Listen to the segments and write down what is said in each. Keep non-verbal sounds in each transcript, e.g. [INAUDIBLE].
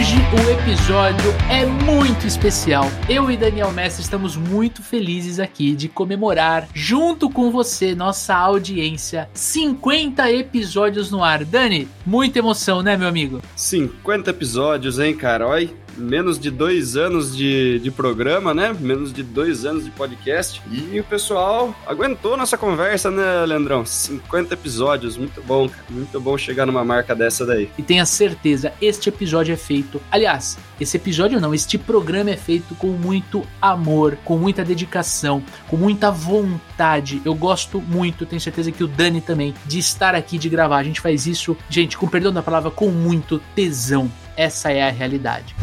Hoje o episódio é muito especial. Eu e Daniel Mestre estamos muito felizes aqui de comemorar, junto com você, nossa audiência, 50 episódios no ar. Dani, muita emoção, né, meu amigo? 50 episódios, hein, cara? Menos de dois anos de, de programa, né? Menos de dois anos de podcast. E o pessoal aguentou nossa conversa, né, Leandrão? 50 episódios, muito bom, cara. Muito bom chegar numa marca dessa daí. E tenha certeza, este episódio é feito. Aliás, esse episódio não, este programa é feito com muito amor, com muita dedicação, com muita vontade. Eu gosto muito, tenho certeza que o Dani também, de estar aqui, de gravar. A gente faz isso, gente, com perdão da palavra, com muito tesão. Essa é a realidade.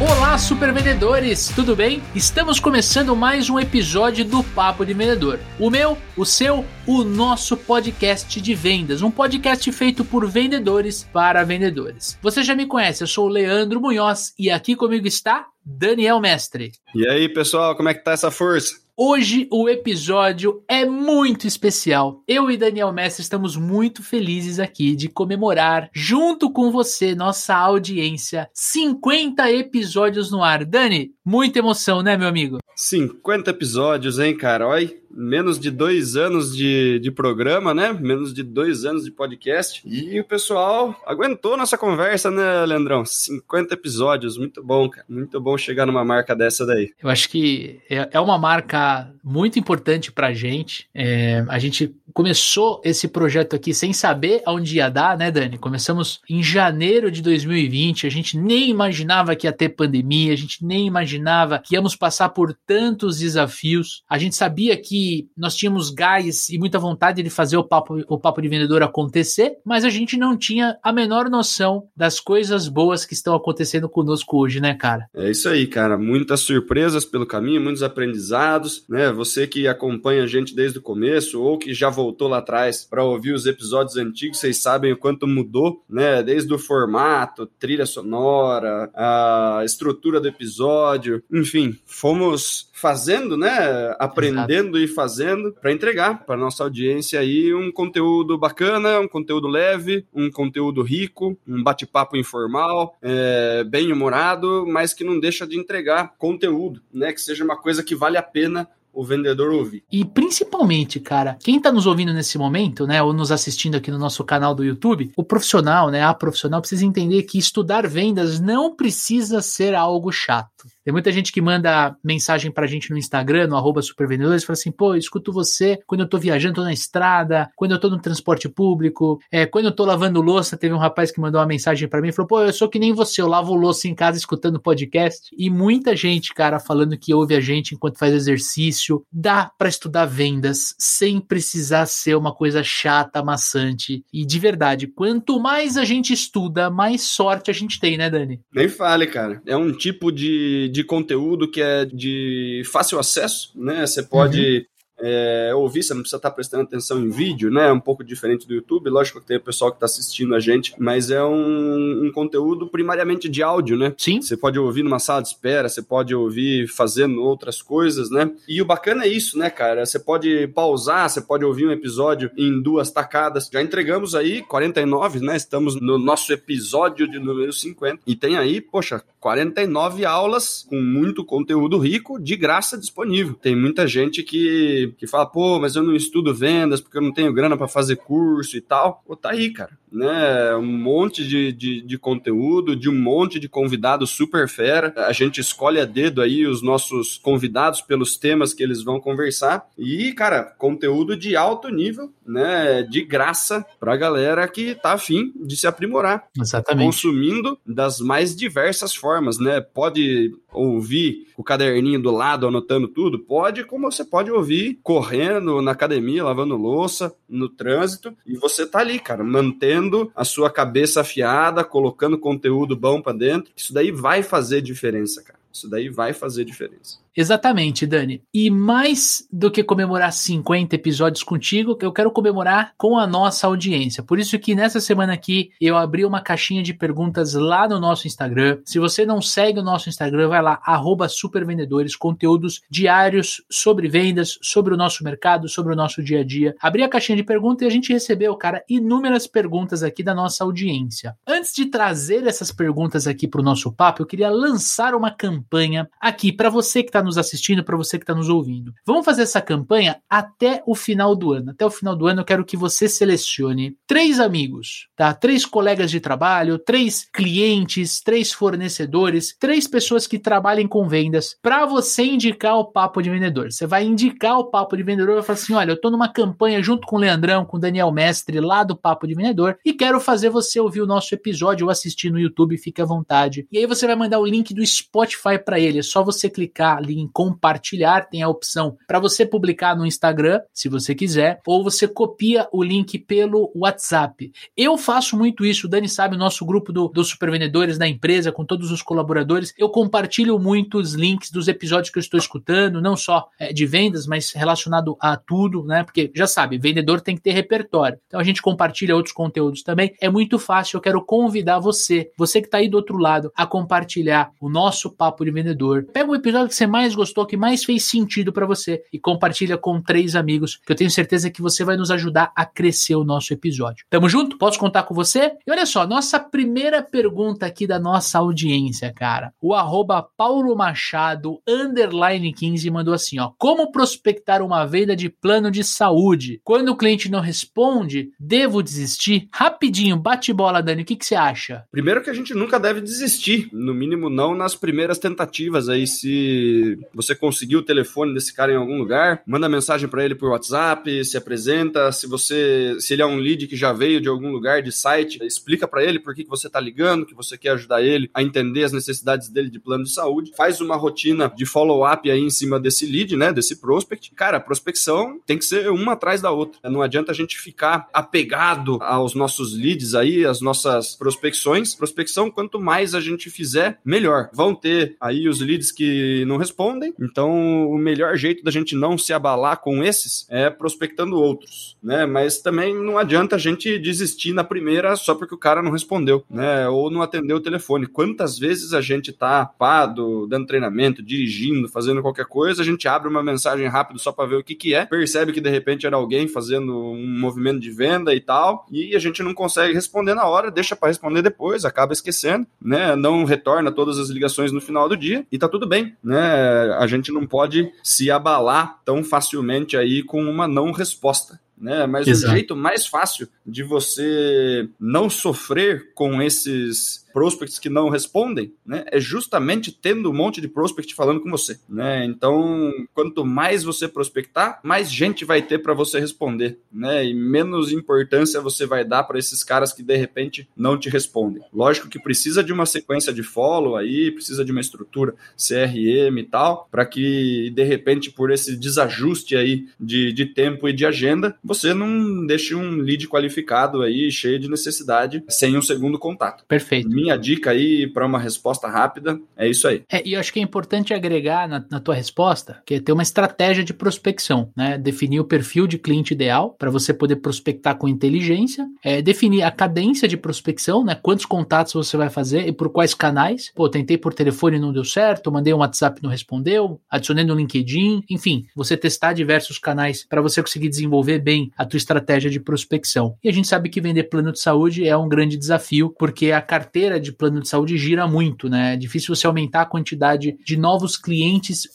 Olá, super vendedores, tudo bem? Estamos começando mais um episódio do Papo de Vendedor. O meu, o seu, o nosso podcast de vendas, um podcast feito por vendedores para vendedores. Você já me conhece, eu sou o Leandro Munhoz e aqui comigo está Daniel Mestre. E aí, pessoal, como é que tá essa força? Hoje o episódio é muito especial. Eu e Daniel Mestre estamos muito felizes aqui de comemorar, junto com você, nossa audiência, 50 episódios no ar. Dani, muita emoção, né, meu amigo? 50 episódios, hein, cara? Menos de dois anos de, de programa, né? Menos de dois anos de podcast. E o pessoal aguentou nossa conversa, né, Leandrão? 50 episódios, muito bom, cara. Muito bom chegar numa marca dessa daí. Eu acho que é, é uma marca muito importante pra gente. É, a gente começou esse projeto aqui sem saber aonde ia dar, né, Dani? Começamos em janeiro de 2020, a gente nem imaginava que ia ter pandemia, a gente nem imaginava que íamos passar por tantos desafios. A gente sabia que nós tínhamos gás e muita vontade de fazer o papo, o papo de vendedor acontecer, mas a gente não tinha a menor noção das coisas boas que estão acontecendo conosco hoje, né, cara? É isso aí, cara. Muitas surpresas pelo caminho, muitos aprendizados, né? Você que acompanha a gente desde o começo ou que já voltou lá atrás para ouvir os episódios antigos, vocês sabem o quanto mudou, né? Desde o formato, trilha sonora, a estrutura do episódio, enfim, fomos fazendo, né? Aprendendo Exato. e fazendo para entregar para nossa audiência aí um conteúdo bacana, um conteúdo leve, um conteúdo rico, um bate-papo informal, é, bem humorado, mas que não deixa de entregar conteúdo, né? Que seja uma coisa que vale a pena o vendedor ouvir. E principalmente, cara, quem está nos ouvindo nesse momento, né, ou nos assistindo aqui no nosso canal do YouTube, o profissional, né, a profissional precisa entender que estudar vendas não precisa ser algo chato. Tem muita gente que manda mensagem pra gente no Instagram, no arroba supervendedores, fala assim, pô, eu escuto você quando eu tô viajando, tô na estrada, quando eu tô no transporte público, é, quando eu tô lavando louça, teve um rapaz que mandou uma mensagem para mim e falou, pô, eu sou que nem você, eu lavo louça em casa escutando podcast. E muita gente, cara, falando que ouve a gente enquanto faz exercício. Dá para estudar vendas sem precisar ser uma coisa chata, maçante. E de verdade, quanto mais a gente estuda, mais sorte a gente tem, né, Dani? Nem fale, cara. É um tipo de de conteúdo que é de fácil acesso, né? Você pode uhum é, ouvir, você não precisa estar prestando atenção em vídeo, né? É um pouco diferente do YouTube. Lógico que tem o pessoal que está assistindo a gente, mas é um, um, conteúdo primariamente de áudio, né? Sim. Você pode ouvir numa sala de espera, você pode ouvir fazendo outras coisas, né? E o bacana é isso, né, cara? Você pode pausar, você pode ouvir um episódio em duas tacadas. Já entregamos aí 49, né? Estamos no nosso episódio de número 50. E tem aí, poxa, 49 aulas com muito conteúdo rico de graça disponível. Tem muita gente que que, fala, pô, mas eu não estudo vendas porque eu não tenho grana para fazer curso e tal. Pô, tá aí, cara. Né? Um monte de, de, de, conteúdo, de um monte de convidados super fera. A gente escolhe a dedo aí os nossos convidados pelos temas que eles vão conversar. E, cara, conteúdo de alto nível, né? De graça pra galera que tá afim de se aprimorar. Exatamente. Consumindo das mais diversas formas, né? Pode ouvir o caderninho do lado anotando tudo? Pode, como você pode ouvir correndo na academia, lavando louça, no trânsito, e você tá ali, cara, mantendo a sua cabeça afiada, colocando conteúdo bom para dentro. Isso daí vai fazer diferença, cara Isso daí vai fazer diferença. Exatamente, Dani. E mais do que comemorar 50 episódios contigo, eu quero comemorar com a nossa audiência. Por isso que nessa semana aqui eu abri uma caixinha de perguntas lá no nosso Instagram. Se você não segue o nosso Instagram, vai lá, supervendedores, conteúdos diários sobre vendas, sobre o nosso mercado, sobre o nosso dia a dia. Abri a caixinha de perguntas e a gente recebeu, cara, inúmeras perguntas aqui da nossa audiência. Antes de trazer essas perguntas aqui para o nosso papo, eu queria lançar uma campanha aqui para você que está nos assistindo, para você que está nos ouvindo. Vamos fazer essa campanha até o final do ano. Até o final do ano eu quero que você selecione três amigos, tá? Três colegas de trabalho, três clientes, três fornecedores, três pessoas que trabalhem com vendas para você indicar o papo de vendedor. Você vai indicar o papo de vendedor e falar assim: olha, eu estou numa campanha junto com o Leandrão, com o Daniel Mestre lá do Papo de Vendedor e quero fazer você ouvir o nosso episódio ou assistir no YouTube, fique à vontade. E aí você vai mandar o link do Spotify para ele. É só você clicar ali em compartilhar, tem a opção para você publicar no Instagram, se você quiser, ou você copia o link pelo WhatsApp. Eu faço muito isso, o Dani sabe, o nosso grupo do, dos supervendedores da empresa, com todos os colaboradores, eu compartilho muito os links dos episódios que eu estou escutando, não só é, de vendas, mas relacionado a tudo, né? Porque já sabe, vendedor tem que ter repertório. Então a gente compartilha outros conteúdos também. É muito fácil, eu quero convidar você, você que está aí do outro lado, a compartilhar o nosso papo de vendedor. Pega o episódio que você mais gostou, que mais fez sentido para você e compartilha com três amigos, que eu tenho certeza que você vai nos ajudar a crescer o nosso episódio. Tamo junto? Posso contar com você? E olha só, nossa primeira pergunta aqui da nossa audiência, cara. O arroba Paulo Machado, underline 15, mandou assim, ó. Como prospectar uma venda de plano de saúde? Quando o cliente não responde, devo desistir? Rapidinho, bate bola, Dani, o que, que você acha? Primeiro que a gente nunca deve desistir, no mínimo não nas primeiras tentativas aí, se você conseguiu o telefone desse cara em algum lugar, manda mensagem para ele por WhatsApp, se apresenta, se você, se ele é um lead que já veio de algum lugar de site, explica para ele por que, que você tá ligando, que você quer ajudar ele a entender as necessidades dele de plano de saúde, faz uma rotina de follow-up aí em cima desse lead, né, desse prospect. Cara, prospecção tem que ser uma atrás da outra. Não adianta a gente ficar apegado aos nossos leads aí, às nossas prospecções. Prospecção, quanto mais a gente fizer, melhor. Vão ter aí os leads que não respondem, então, o melhor jeito da gente não se abalar com esses é prospectando outros, né? Mas também não adianta a gente desistir na primeira só porque o cara não respondeu, né? Ou não atendeu o telefone. Quantas vezes a gente tá pado, dando treinamento, dirigindo, fazendo qualquer coisa, a gente abre uma mensagem rápido só para ver o que que é, percebe que de repente era alguém fazendo um movimento de venda e tal, e a gente não consegue responder na hora, deixa para responder depois, acaba esquecendo, né? Não retorna todas as ligações no final do dia e tá tudo bem, né? A gente não pode se abalar tão facilmente aí com uma não resposta. Né? Mas Exato. o jeito mais fácil de você não sofrer com esses prospects que não respondem, né, é justamente tendo um monte de prospect falando com você, né? Então, quanto mais você prospectar, mais gente vai ter para você responder, né? E menos importância você vai dar para esses caras que de repente não te respondem. Lógico que precisa de uma sequência de follow aí, precisa de uma estrutura CRM e tal, para que de repente por esse desajuste aí de, de tempo e de agenda, você não deixe um lead qualificado aí cheio de necessidade sem um segundo contato. Perfeito minha dica aí para uma resposta rápida é isso aí. É, e eu acho que é importante agregar na, na, tua resposta que é ter uma estratégia de prospecção, né? Definir o perfil de cliente ideal para você poder prospectar com inteligência, é, definir a cadência de prospecção, né? Quantos contatos você vai fazer e por quais canais. Pô, tentei por telefone e não deu certo, mandei um WhatsApp e não respondeu, adicionei no LinkedIn, enfim, você testar diversos canais para você conseguir desenvolver bem a tua estratégia de prospecção. E a gente sabe que vender plano de saúde é um grande desafio, porque a carteira carteira de plano de saúde gira muito, né? É difícil você aumentar a quantidade de novos clientes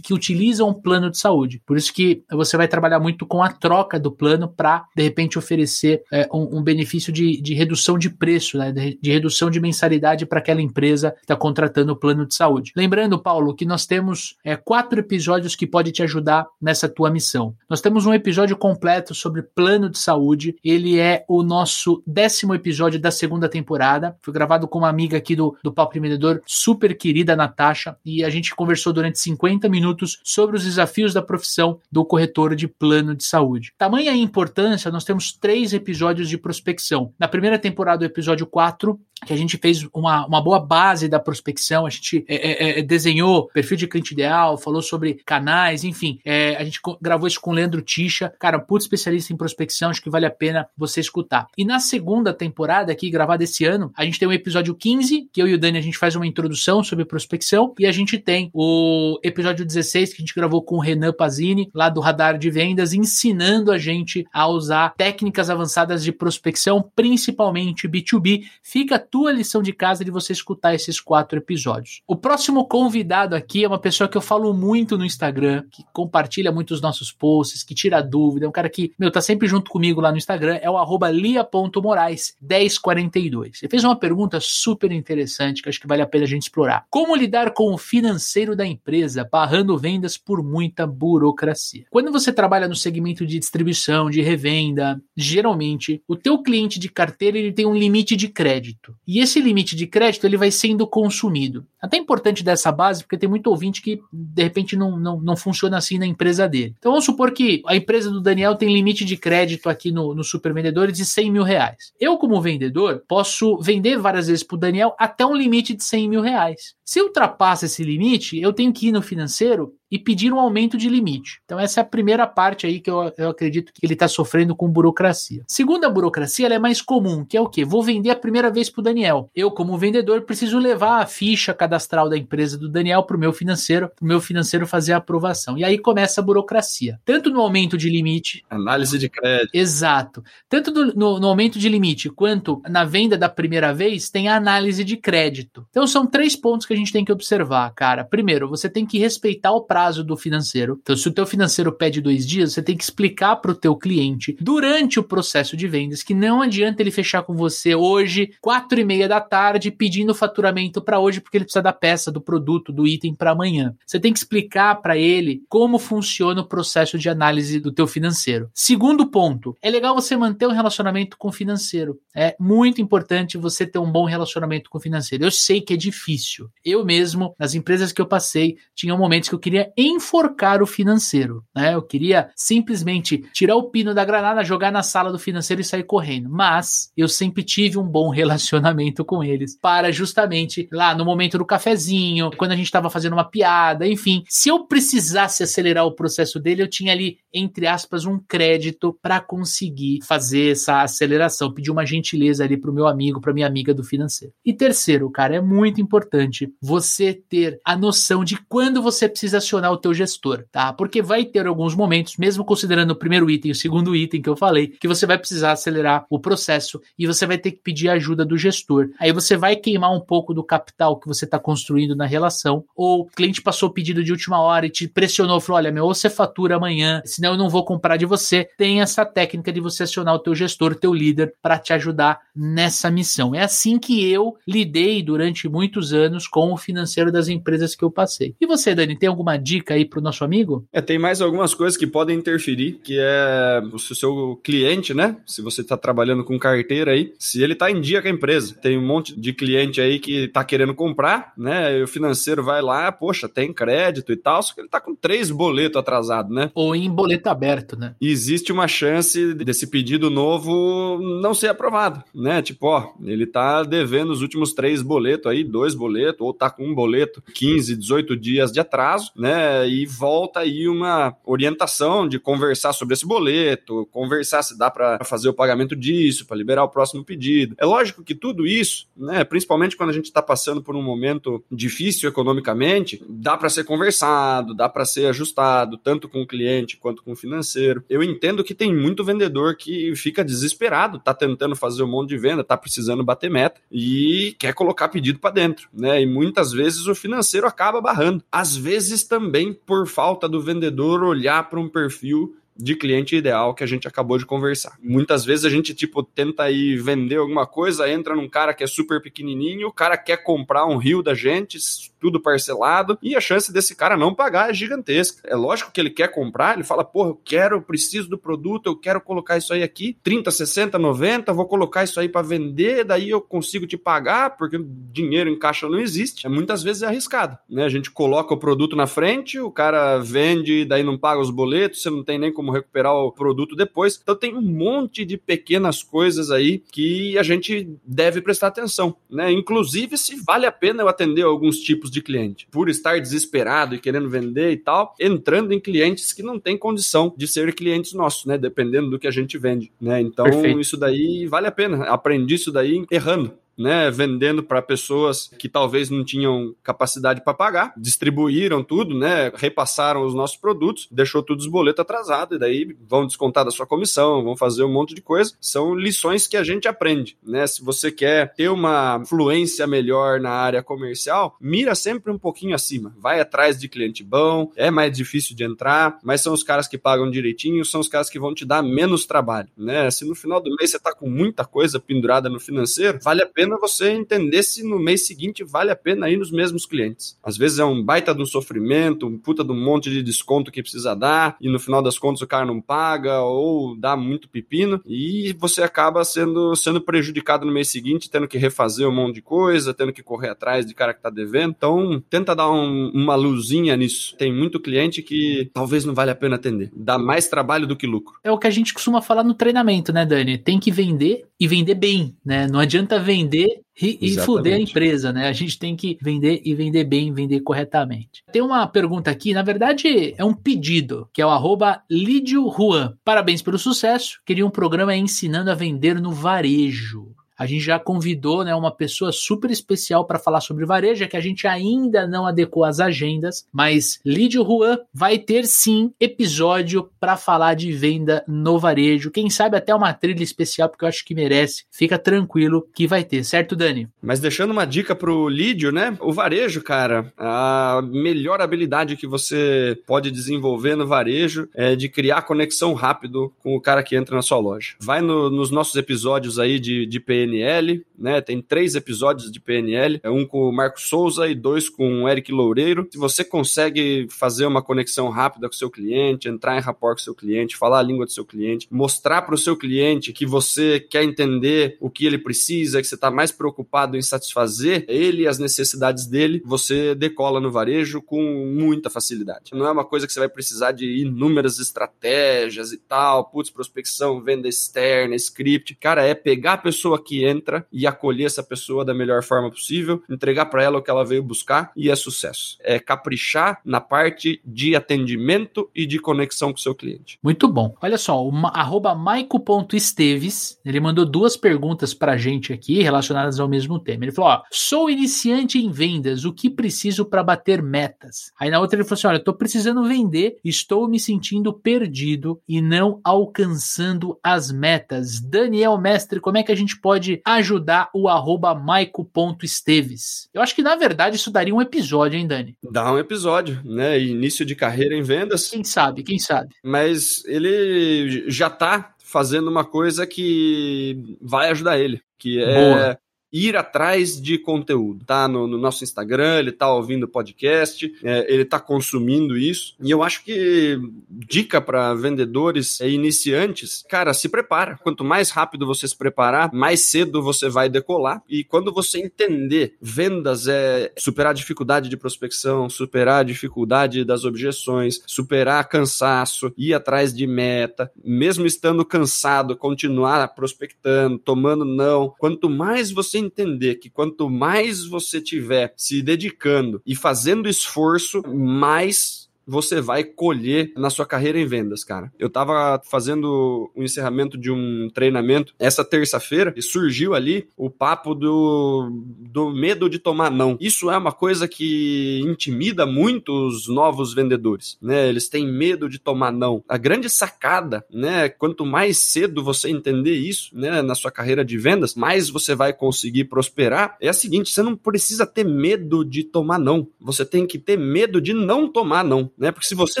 que utilizam o plano de saúde. Por isso que você vai trabalhar muito com a troca do plano para, de repente, oferecer é, um, um, benefício de, de, redução de preço, né? de, de redução de mensalidade para aquela empresa que está contratando o plano de saúde. Lembrando, Paulo, que nós temos é, quatro episódios que podem te ajudar nessa tua missão. Nós temos um episódio completo sobre plano de saúde. Ele é o nosso décimo episódio da segunda temporada. Foi gravado convidado com uma amiga aqui do, do Papo Empreendedor, super querida Natasha, e a gente conversou durante 50 minutos sobre os desafios da profissão do corretor de plano de saúde. Tamanha importância, nós temos três episódios de prospecção. Na primeira temporada, o episódio 4, que a gente fez uma, uma boa base da prospecção, a gente é, é, é desenhou perfil de cliente ideal, falou sobre canais, enfim, é, a gente gravou isso com o Leandro Ticha, cara, puto especialista em prospecção, acho que vale a pena você escutar. E na segunda temporada, aqui gravada esse ano, a gente tem o episódio 15, que eu e o Dani a gente faz uma introdução sobre prospecção, e a gente tem o episódio 16, que a gente gravou com o Renan Pazini, lá do Radar de Vendas, ensinando a gente a usar técnicas avançadas de prospecção, principalmente B2B. Fica tua lição de casa de você escutar esses quatro episódios. O próximo convidado aqui é uma pessoa que eu falo muito no Instagram, que compartilha muito os nossos posts, que tira dúvida, é um cara que, meu, tá sempre junto comigo lá no Instagram, é o arroba lia.morais1042. Ele fez uma pergunta super interessante que acho que vale a pena a gente explorar. Como lidar com o financeiro da empresa, barrando vendas por muita burocracia? Quando você trabalha no segmento de distribuição, de revenda, geralmente o teu cliente de carteira ele tem um limite de crédito. E esse limite de crédito ele vai sendo consumido. Até importante dessa base, porque tem muito ouvinte que de repente não, não, não funciona assim na empresa dele. Então vamos supor que a empresa do Daniel tem limite de crédito aqui no, no Super Vendedores de 100 mil reais. Eu, como vendedor, posso vender várias vezes para o Daniel até um limite de 100 mil reais. Se ultrapassa esse limite, eu tenho que ir no financeiro e pedir um aumento de limite. Então, essa é a primeira parte aí que eu, eu acredito que ele está sofrendo com burocracia. Segunda burocracia, ela é mais comum, que é o quê? Vou vender a primeira vez para o Daniel. Eu, como vendedor, preciso levar a ficha cadastral da empresa do Daniel para o meu financeiro, para o meu financeiro fazer a aprovação. E aí começa a burocracia. Tanto no aumento de limite. Análise de crédito. Exato. Tanto do, no, no aumento de limite quanto na venda da primeira vez, tem a análise de crédito. Então, são três pontos que a gente tem que observar, cara. Primeiro, você tem que respeitar o prazo do financeiro. Então, se o teu financeiro pede dois dias, você tem que explicar para o teu cliente durante o processo de vendas que não adianta ele fechar com você hoje, quatro e meia da tarde, pedindo faturamento para hoje porque ele precisa da peça, do produto, do item para amanhã. Você tem que explicar para ele como funciona o processo de análise do teu financeiro. Segundo ponto, é legal você manter um relacionamento com o financeiro. É muito importante você ter um bom relacionamento com o financeiro. Eu sei que é difícil. Eu mesmo, nas empresas que eu passei, tinha momentos que eu queria enforcar o financeiro. Né? Eu queria simplesmente tirar o pino da granada, jogar na sala do financeiro e sair correndo. Mas eu sempre tive um bom [LAUGHS] relacionamento com eles para justamente lá no momento do cafezinho, quando a gente estava fazendo uma piada, enfim, se eu precisasse acelerar o processo dele, eu tinha ali entre aspas um crédito para conseguir fazer essa aceleração, pedir uma gentileza ali para o meu amigo, para minha amiga do financeiro. E terceiro, cara, é muito importante você ter a noção de quando você precisa acionar o teu gestor, tá? Porque vai ter alguns momentos, mesmo considerando o primeiro item o segundo item que eu falei, que você vai precisar acelerar o processo e você vai ter que pedir ajuda do gestor. Aí você vai queimar um pouco do capital que você está construindo na relação, ou o cliente passou o pedido de última hora e te pressionou, falou: olha, meu, ou você fatura amanhã, senão eu não vou comprar de você. Tem essa técnica de você acionar o teu gestor, o teu líder, para te ajudar nessa missão. É assim que eu lidei durante muitos anos com o financeiro das empresas que eu passei. E você, Dani, tem alguma dica? aí para o nosso amigo? É, tem mais algumas coisas que podem interferir, que é o seu cliente, né? Se você está trabalhando com carteira aí, se ele está em dia com a empresa. Tem um monte de cliente aí que está querendo comprar, né? E o financeiro vai lá, poxa, tem crédito e tal, só que ele está com três boletos atrasados, né? Ou em boleto aberto, né? Existe uma chance desse pedido novo não ser aprovado, né? Tipo, ó, ele está devendo os últimos três boletos aí, dois boletos, ou está com um boleto 15, 18 dias de atraso, né? E volta aí uma orientação de conversar sobre esse boleto, conversar se dá para fazer o pagamento disso, para liberar o próximo pedido. É lógico que tudo isso, né, principalmente quando a gente está passando por um momento difícil economicamente, dá para ser conversado, dá para ser ajustado, tanto com o cliente quanto com o financeiro. Eu entendo que tem muito vendedor que fica desesperado, tá tentando fazer um monte de venda, tá precisando bater meta e quer colocar pedido para dentro, né? E muitas vezes o financeiro acaba barrando. Às vezes também por falta do vendedor olhar para um perfil de cliente ideal que a gente acabou de conversar. Muitas vezes a gente tipo tenta ir vender alguma coisa, entra num cara que é super pequenininho, o cara quer comprar um rio da gente, tudo parcelado, e a chance desse cara não pagar é gigantesca. É lógico que ele quer comprar, ele fala, porra, eu quero, eu preciso do produto, eu quero colocar isso aí aqui, 30, 60, 90, vou colocar isso aí para vender, daí eu consigo te pagar, porque dinheiro em caixa não existe. É, muitas vezes é arriscado, né? A gente coloca o produto na frente, o cara vende, daí não paga os boletos, você não tem nem como recuperar o produto depois. Então tem um monte de pequenas coisas aí que a gente deve prestar atenção, né? Inclusive se vale a pena eu atender alguns tipos de cliente, por estar desesperado e querendo vender e tal, entrando em clientes que não têm condição de ser clientes nossos, né? Dependendo do que a gente vende, né? Então Perfeito. isso daí vale a pena. Aprendi isso daí errando né, vendendo para pessoas que talvez não tinham capacidade para pagar, distribuíram tudo, né, repassaram os nossos produtos, deixou tudo os boletos atrasado e daí vão descontar da sua comissão, vão fazer um monte de coisa. São lições que a gente aprende, né? Se você quer ter uma fluência melhor na área comercial, mira sempre um pouquinho acima, vai atrás de cliente bom, é mais difícil de entrar, mas são os caras que pagam direitinho, são os caras que vão te dar menos trabalho, né? Se no final do mês você tá com muita coisa pendurada no financeiro, vale a pena pena você entender se no mês seguinte vale a pena ir nos mesmos clientes. Às vezes é um baita de um sofrimento, um puta de um monte de desconto que precisa dar, e no final das contas o cara não paga, ou dá muito pepino, e você acaba sendo, sendo prejudicado no mês seguinte, tendo que refazer um monte de coisa, tendo que correr atrás de cara que tá devendo. Então, tenta dar um, uma luzinha nisso. Tem muito cliente que talvez não vale a pena atender. Dá mais trabalho do que lucro. É o que a gente costuma falar no treinamento, né, Dani? Tem que vender e vender bem, né? Não adianta vender e, e fuder a empresa, né? A gente tem que vender e vender bem, vender corretamente. Tem uma pergunta aqui, na verdade é um pedido, que é o arroba Lídio Juan. Parabéns pelo sucesso, queria um programa ensinando a vender no varejo. A gente já convidou né, uma pessoa super especial para falar sobre varejo, que a gente ainda não adequou as agendas, mas Lídio Juan vai ter sim episódio para falar de venda no varejo. Quem sabe até uma trilha especial, porque eu acho que merece. Fica tranquilo que vai ter, certo, Dani? Mas deixando uma dica pro Lídio, né? O varejo, cara, a melhor habilidade que você pode desenvolver no varejo é de criar conexão rápido com o cara que entra na sua loja. Vai no, nos nossos episódios aí de, de PM PNL, né? Tem três episódios de PNL, é um com o Marco Souza e dois com o Eric Loureiro. Se você consegue fazer uma conexão rápida com o seu cliente, entrar em rapport com o seu cliente, falar a língua do seu cliente, mostrar para o seu cliente que você quer entender o que ele precisa, que você está mais preocupado em satisfazer ele e as necessidades dele, você decola no varejo com muita facilidade. Não é uma coisa que você vai precisar de inúmeras estratégias e tal, putz, prospecção, venda externa, script. Cara, é pegar a pessoa que que entra e acolher essa pessoa da melhor forma possível, entregar para ela o que ela veio buscar e é sucesso. É caprichar na parte de atendimento e de conexão com o seu cliente. Muito bom. Olha só, o maico.esteves, ele mandou duas perguntas para a gente aqui relacionadas ao mesmo tema. Ele falou: ó, sou iniciante em vendas, o que preciso para bater metas? Aí na outra ele falou assim: olha, estou precisando vender, estou me sentindo perdido e não alcançando as metas. Daniel Mestre, como é que a gente pode pode ajudar o arroba maico.esteves. Eu acho que, na verdade, isso daria um episódio, hein, Dani? Dá um episódio, né? Início de carreira em vendas. Quem sabe, quem sabe. Mas ele já tá fazendo uma coisa que vai ajudar ele, que é Boa ir atrás de conteúdo. Tá no, no nosso Instagram, ele tá ouvindo podcast, é, ele tá consumindo isso. E eu acho que dica para vendedores e iniciantes, cara, se prepara. Quanto mais rápido você se preparar, mais cedo você vai decolar. E quando você entender vendas é superar a dificuldade de prospecção, superar a dificuldade das objeções, superar cansaço, ir atrás de meta, mesmo estando cansado, continuar prospectando, tomando não. Quanto mais você entender que quanto mais você tiver se dedicando e fazendo esforço, mais você vai colher na sua carreira em vendas, cara. Eu tava fazendo o encerramento de um treinamento essa terça-feira e surgiu ali o papo do, do medo de tomar não. Isso é uma coisa que intimida muito os novos vendedores, né? Eles têm medo de tomar não. A grande sacada, né? Quanto mais cedo você entender isso, né, na sua carreira de vendas, mais você vai conseguir prosperar. É a seguinte, você não precisa ter medo de tomar não. Você tem que ter medo de não tomar não. Né? Porque se você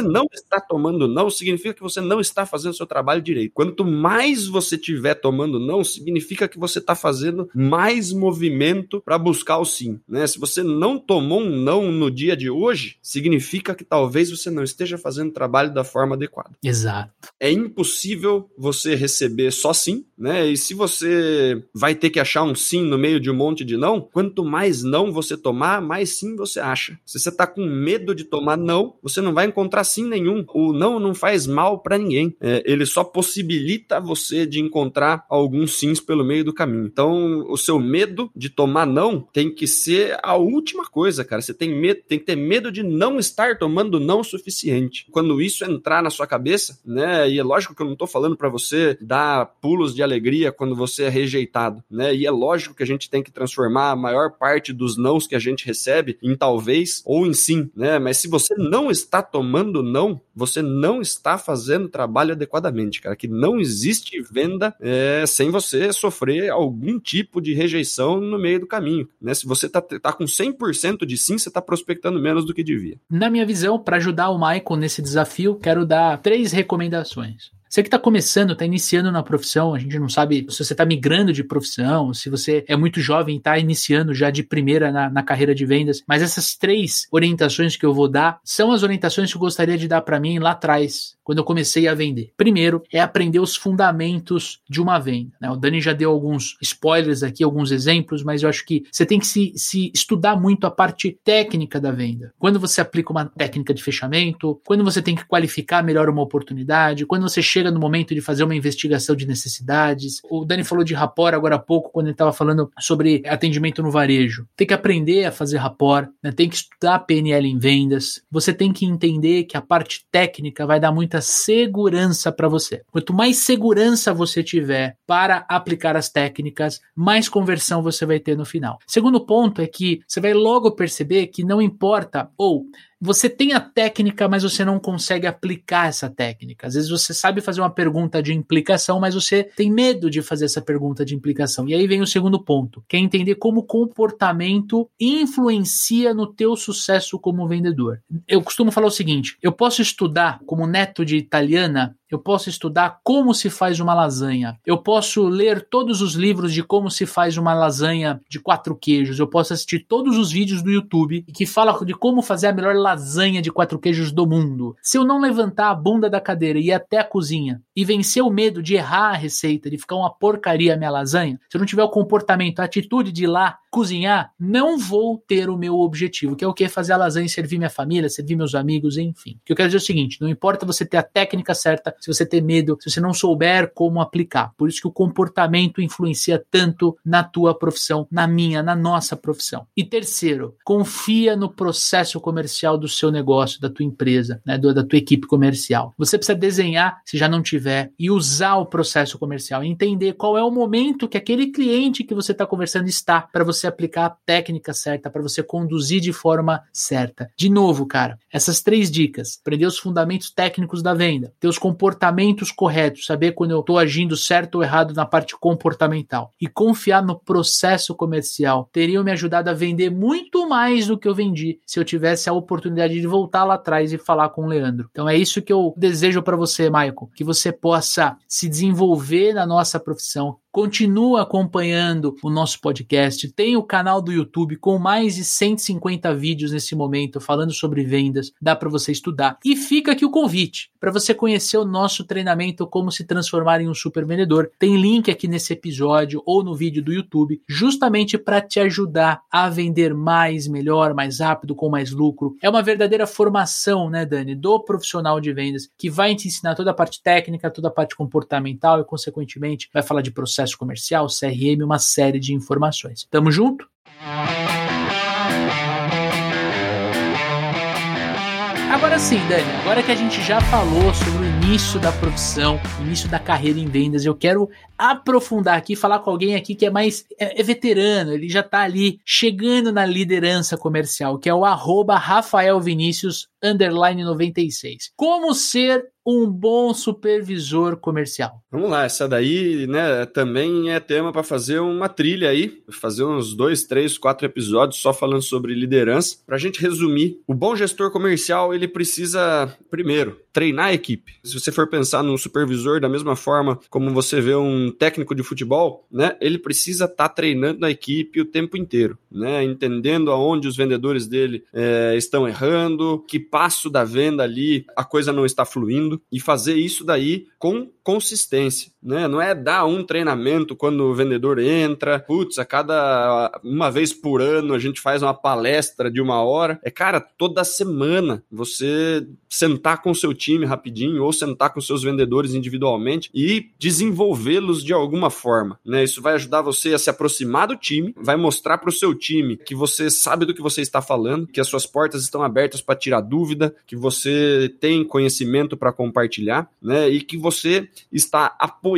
não está tomando não, significa que você não está fazendo o seu trabalho direito. Quanto mais você tiver tomando não, significa que você está fazendo mais movimento para buscar o sim, né? Se você não tomou um não no dia de hoje, significa que talvez você não esteja fazendo o trabalho da forma adequada. Exato. É impossível você receber só sim, né? E se você vai ter que achar um sim no meio de um monte de não, quanto mais não você tomar, mais sim você acha. Se você tá com medo de tomar não, você não vai encontrar sim nenhum. O não não faz mal para ninguém. É, ele só possibilita você de encontrar alguns sims pelo meio do caminho. Então, o seu medo de tomar não tem que ser a última coisa, cara. Você tem medo, tem que ter medo de não estar tomando não o suficiente. Quando isso entrar na sua cabeça, né? E é lógico que eu não tô falando para você dar pulos de alegria quando você é rejeitado, né? E é lógico que a gente tem que transformar a maior parte dos nãos que a gente recebe em talvez ou em sim, né? Mas se você não está tomando não, você não está fazendo trabalho adequadamente, cara. Que não existe venda é, sem você sofrer algum tipo de rejeição no meio do caminho, né? Se você tá, tá com 100% de sim, você tá prospectando menos do que devia. Na minha visão, para ajudar o Michael nesse desafio, quero dar três recomendações. Você que está começando, está iniciando na profissão, a gente não sabe se você está migrando de profissão, se você é muito jovem e está iniciando já de primeira na, na, carreira de vendas, mas essas três orientações que eu vou dar são as orientações que eu gostaria de dar para mim lá atrás, quando eu comecei a vender. Primeiro é aprender os fundamentos de uma venda. Né? O Dani já deu alguns spoilers aqui, alguns exemplos, mas eu acho que você tem que se, se estudar muito a parte técnica da venda. Quando você aplica uma técnica de fechamento, quando você tem que qualificar melhor uma oportunidade, quando você chega chega no momento de fazer uma investigação de necessidades. O Dani falou de rapport agora há pouco, quando ele estava falando sobre atendimento no varejo. Tem que aprender a fazer rapport, né? tem que estudar PNL em vendas. Você tem que entender que a parte técnica vai dar muita segurança para você. Quanto mais segurança você tiver para aplicar as técnicas, mais conversão você vai ter no final. Segundo ponto é que você vai logo perceber que não importa ou você tem a técnica, mas você não consegue aplicar essa técnica. Às vezes você sabe fazer uma pergunta de implicação, mas você tem medo de fazer essa pergunta de implicação. E aí vem o segundo ponto, que é entender como o comportamento influencia no teu sucesso como vendedor. Eu costumo falar o seguinte: eu posso estudar como neto de italiana eu posso estudar como se faz uma lasanha, eu posso ler todos os livros de como se faz uma lasanha de quatro queijos, eu posso assistir todos os vídeos do YouTube que falam de como fazer a melhor lasanha de quatro queijos do mundo. Se eu não levantar a bunda da cadeira e ir até a cozinha e vencer o medo de errar a receita, de ficar uma porcaria a minha lasanha, se eu não tiver o comportamento, a atitude de ir lá cozinhar, não vou ter o meu objetivo, que é o que? Fazer a lasanha e servir minha família, servir meus amigos, enfim. O que eu quero dizer é o seguinte: não importa você ter a técnica certa, se você ter medo, se você não souber como aplicar. Por isso que o comportamento influencia tanto na tua profissão, na minha, na nossa profissão. E terceiro, confia no processo comercial do seu negócio, da tua empresa, né, da tua equipe comercial. Você precisa desenhar, se já não tiver, e usar o processo comercial, entender qual é o momento que aquele cliente que você está conversando está para você aplicar a técnica certa, para você conduzir de forma certa. De novo, cara, essas três dicas: aprender os fundamentos técnicos da venda, ter os comportamentos corretos, saber quando eu estou agindo certo ou errado na parte comportamental. E confiar no processo comercial, teriam me ajudado a vender muito mais do que eu vendi se eu tivesse a oportunidade de voltar lá atrás e falar com o Leandro. Então é isso que eu desejo para você, Michael, que você possa se desenvolver na nossa profissão, Continua acompanhando o nosso podcast. Tem o canal do YouTube com mais de 150 vídeos nesse momento falando sobre vendas. Dá para você estudar. E fica aqui o convite para você conhecer o nosso treinamento Como se transformar em um super vendedor. Tem link aqui nesse episódio ou no vídeo do YouTube, justamente para te ajudar a vender mais, melhor, mais rápido, com mais lucro. É uma verdadeira formação, né, Dani, do profissional de vendas que vai te ensinar toda a parte técnica, toda a parte comportamental e, consequentemente, vai falar de processo processo comercial, CRM, uma série de informações. Tamo junto? Agora sim, Dani, agora que a gente já falou sobre o início da profissão, início da carreira em vendas, eu quero aprofundar aqui, falar com alguém aqui que é mais é, é veterano, ele já tá ali chegando na liderança comercial, que é o arroba Rafael Vinícius underline 96. Como ser um bom supervisor comercial? Vamos lá, essa daí, né, também é tema para fazer uma trilha aí, fazer uns dois, três, quatro episódios só falando sobre liderança. Para a gente resumir, o bom gestor comercial ele precisa primeiro treinar a equipe. Se você for pensar num supervisor da mesma forma como você vê um técnico de futebol, né, ele precisa estar tá treinando a equipe o tempo inteiro, né, entendendo aonde os vendedores dele é, estão errando, que passo da venda ali a coisa não está fluindo e fazer isso daí com consistência, né? Não é dar um treinamento quando o vendedor entra, putz, a cada uma vez por ano a gente faz uma palestra de uma hora. É, cara, toda semana você sentar com o seu time rapidinho ou sentar com seus vendedores individualmente e desenvolvê-los de alguma forma, né? Isso vai ajudar você a se aproximar do time, vai mostrar para o seu time que você sabe do que você está falando, que as suas portas estão abertas para tirar dúvida, que você tem conhecimento para compartilhar, né? E que você está apoiando,